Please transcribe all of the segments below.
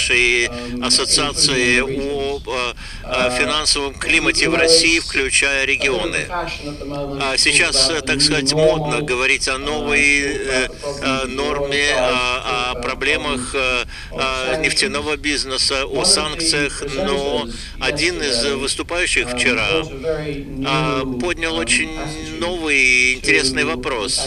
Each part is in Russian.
нашей ассоциации о финансовом климате в России, включая регионы. А сейчас, так сказать, модно говорить о новой норме, о, проблемах нефтяного бизнеса, о санкциях, но один из выступающих вчера поднял очень новый интересный вопрос.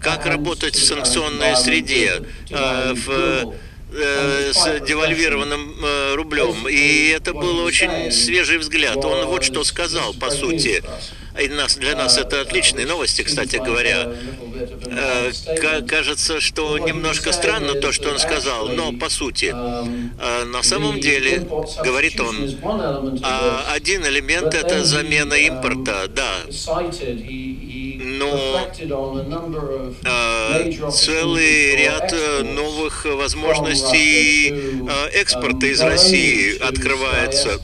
Как работать в санкционной среде, в э, с девальвированным э, рублем. И это был очень свежий взгляд. Он вот что сказал, по сути. И нас, для нас это отличные новости, кстати говоря. Э, кажется, что немножко странно то, что он сказал, но по сути, на самом деле, говорит он, а один элемент это замена импорта, да, но э, целый ряд новых возможностей экспорта из России открывается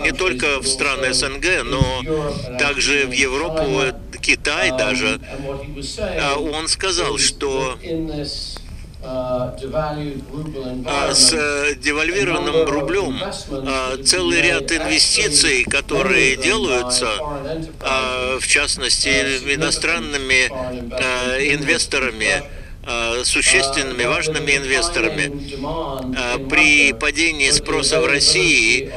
не только в страны СНГ, но также в Европу, Китай даже. А он сказал, что а, с э, девальвированным рублем а, целый ряд инвестиций, которые делаются, в частности, иностранными инвесторами, Э, существенными, важными инвесторами. Э, при падении спроса в России,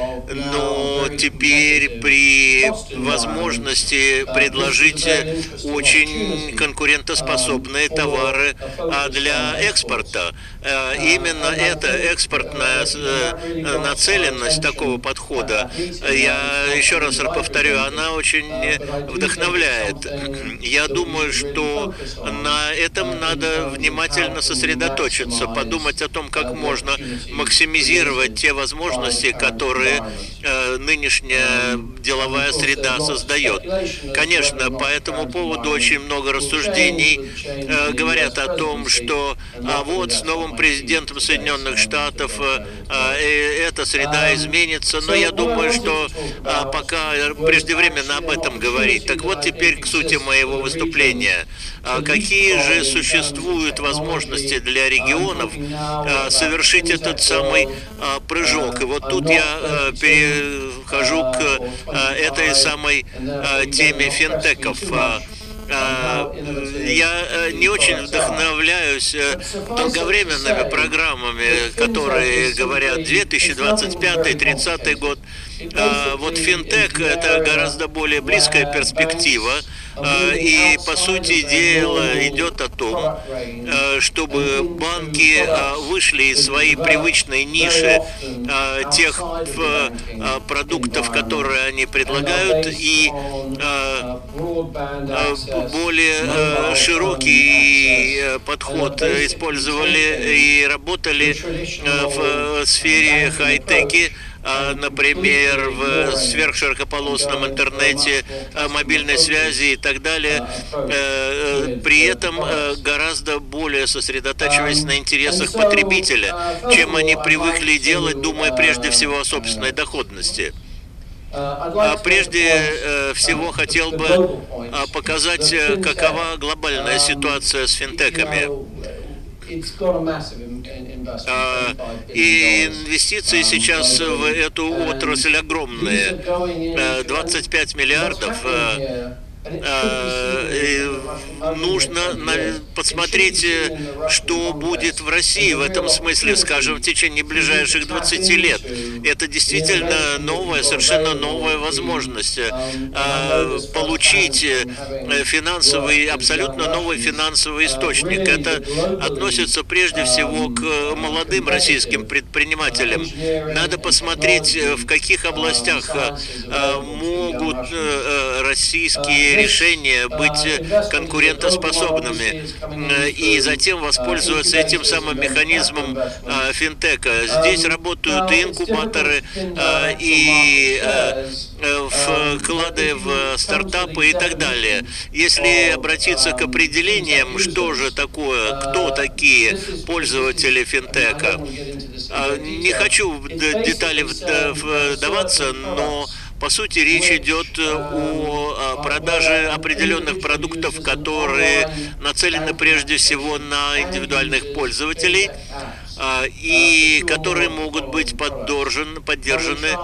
но теперь при возможности предложить очень конкурентоспособные товары а для экспорта. Э, именно эта экспортная нацеленность такого подхода, я еще раз повторю, она очень вдохновляет. Я думаю, что на этом надо внимательно сосредоточиться, подумать о том, как можно максимизировать те возможности, которые э, нынешняя деловая среда создает. Конечно, по этому поводу очень много рассуждений э, говорят о том, что а вот с новым президентом Соединенных Штатов э, э, эта среда изменится, но я думаю, что э, пока преждевременно об этом говорить. Так вот теперь к сути моего выступления. А какие же существуют возможности для регионов а, совершить этот самый а, прыжок? И вот тут я перехожу к этой самой теме финтеков. Я не очень вдохновляюсь долговременными программами, которые говорят 2025-30 год. Вот финтех – это гораздо более близкая перспектива, и, по сути дела, идет о том, а, чтобы банки а, вышли из своей привычной ниши тех продуктов, которые они предлагают, и более широкий подход использовали и работали в сфере хай-теки, а, например, в сверхширокополосном интернете, мобильной связи и так далее, э, э, при этом э, гораздо более сосредотачиваясь на интересах потребителя, чем они привыкли делать, думая прежде всего о собственной доходности. А прежде всего хотел бы показать, какова глобальная ситуация с финтеками. А, и инвестиции сейчас в эту отрасль огромные. 25 миллиардов Э, нужно посмотреть, э, что будет в России в этом смысле, скажем, в течение ближайших 20 лет. Это действительно новая, совершенно новая возможность э, получить финансовый, абсолютно новый финансовый источник. Это относится прежде всего к молодым российским предпринимателям. Надо посмотреть, в каких областях могут российские решения быть конкурентоспособными и затем воспользоваться этим самым механизмом а, финтека. Здесь работают и инкубаторы, а, и а, вклады в стартапы и так далее. Если обратиться к определениям, что же такое, кто такие пользователи финтека, не хочу в детали вдаваться, но по сути, речь идет э, о продаже определенных продуктов, которые нацелены прежде всего на индивидуальных пользователей, и которые могут быть поддержаны, поддержаны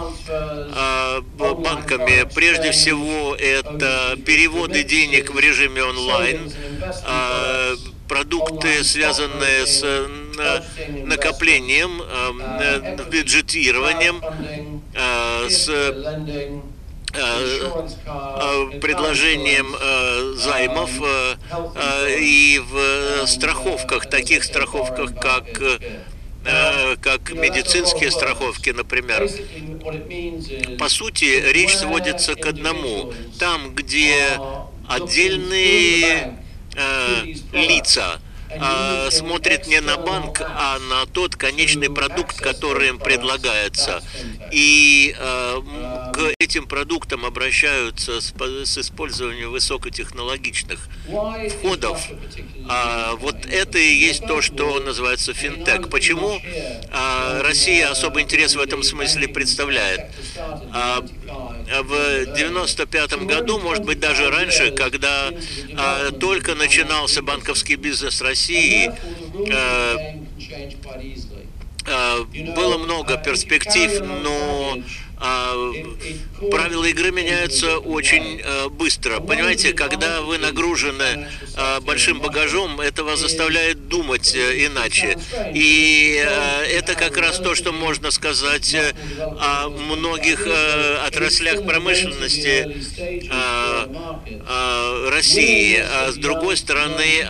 банками. Прежде всего, это переводы денег в режиме онлайн, продукты, связанные с накоплением, бюджетированием, с предложением займов и в страховках, таких страховках, как как медицинские страховки, например. По сути, речь сводится к одному. Там, где отдельные э, лица э, смотрит не на банк, а на тот конечный продукт, который им предлагается. И э, к этим продуктам обращаются с, с использованием высокотехнологичных входов. А, вот это и есть то, что называется финтех. Почему а, Россия особый интерес в этом смысле представляет? А, в 95 году, может быть, даже раньше, когда а, только начинался банковский бизнес России, а, а, было много перспектив, но а, правила игры меняются очень быстро. Понимаете, когда вы нагружены большим багажом, это вас заставляет думать э, иначе. И это как раз то, что можно сказать э, о многих э, отраслях промышленности России. А с другой стороны,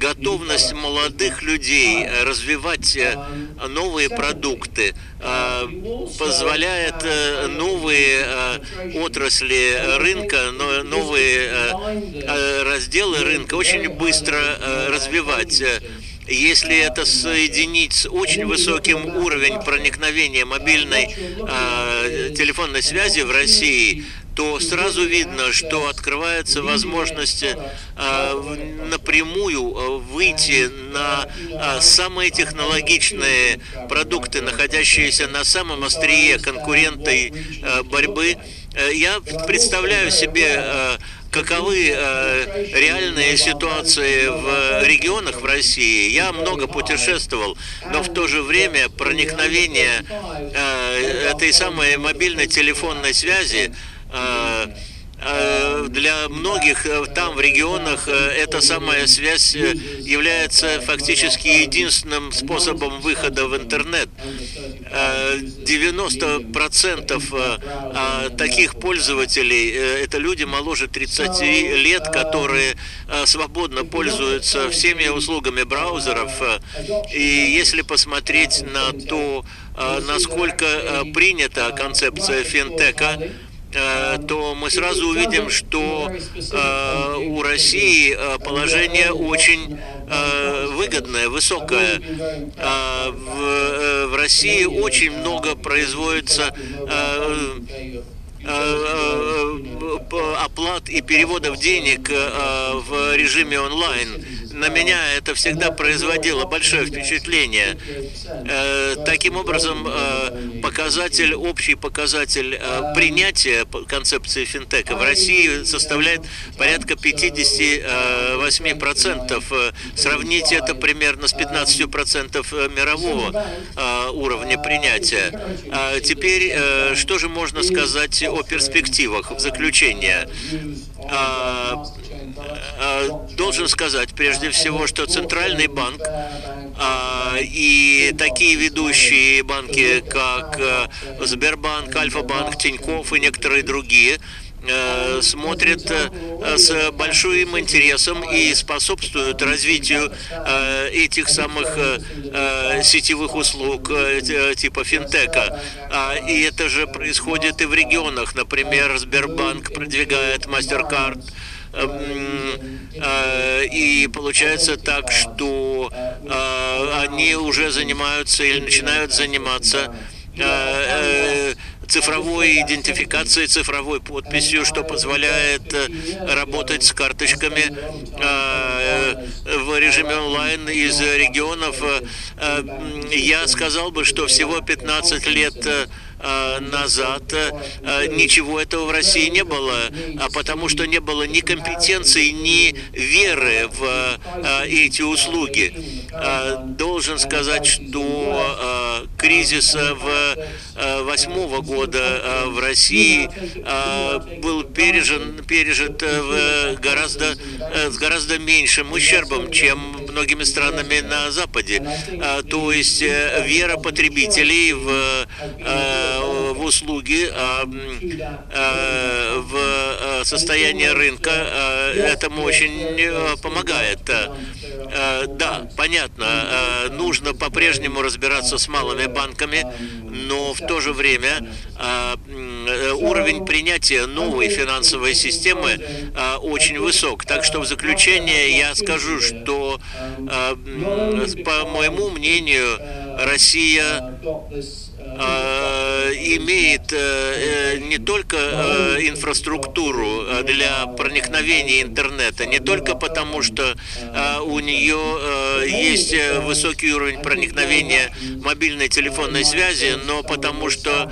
готовность молодых людей развивать новые продукты позволяет новые отрасли рынка, новые разделы рынка очень быстро развивать. Если это соединить с очень высоким уровнем проникновения мобильной э, телефонной связи в России, то сразу видно, что открывается возможность э, напрямую э, выйти на э, самые технологичные продукты, находящиеся на самом острие конкурентной борьбы. Я представляю себе каковы э, реальные ситуации в регионах в России. Я много путешествовал, но в то же время проникновение э, этой самой мобильной телефонной связи Э, для многих э, там в регионах э, эта самая связь является фактически единственным способом выхода в интернет. 90% таких пользователей – это люди моложе 30 лет, которые свободно пользуются всеми услугами браузеров. И если посмотреть на то, насколько принята концепция финтека, Э, то мы сразу увидим, что э, у России э, положение очень выгодное, высокое. В России очень много производится оплат и переводов денег в режиме онлайн на меня это всегда производило большое впечатление. Э, таким образом, э, показатель, общий показатель э, принятия концепции финтека в России составляет порядка 58%. Сравните это примерно с 15% мирового уровня принятия. А теперь, что же можно сказать о перспективах в заключение? А, должен сказать прежде всего, что Центральный банк а, и такие ведущие банки, как э, Сбербанк, Альфа-банк, Тинькофф и некоторые другие, э, смотрят э, с большим интересом и способствуют развитию этих самых сетевых услуг типа финтека. А, и это же происходит и в регионах. Например, Сбербанк продвигает MasterCard, э, и получается так, что э, они уже занимаются или начинают заниматься э, цифровой идентификацией, цифровой подписью, что позволяет работать с карточками в режиме онлайн из регионов. Я сказал бы, что всего 15 лет назад ничего этого в России не было, а потому что не было ни компетенции, ни веры в эти услуги. Должен сказать, что кризис в восьмого года в России был пережен, пережит в гораздо, с гораздо меньшим ущербом, чем многими странами на Западе. То есть вера потребителей в, в услуги, в состояние рынка этому очень помогает. Да, понятно, нужно по-прежнему разбираться с малыми банками, но в то же время уровень принятия новой финансовой системы очень высок. Так что в заключение я скажу, что, по моему мнению, Россия Э, имеет э, не только э, инфраструктуру для проникновения интернета, не только потому, что у нее есть высокий уровень проникновения мобильной телефонной связи, но потому что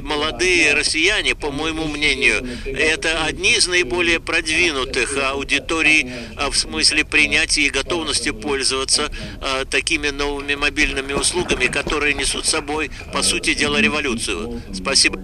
молодые россияне, по моему мнению, это одни из наиболее продвинутых аудиторий в смысле принятия и готовности пользоваться такими новыми мобильными услугами, которые несут с собой, по сути дела, революцию. Спасибо.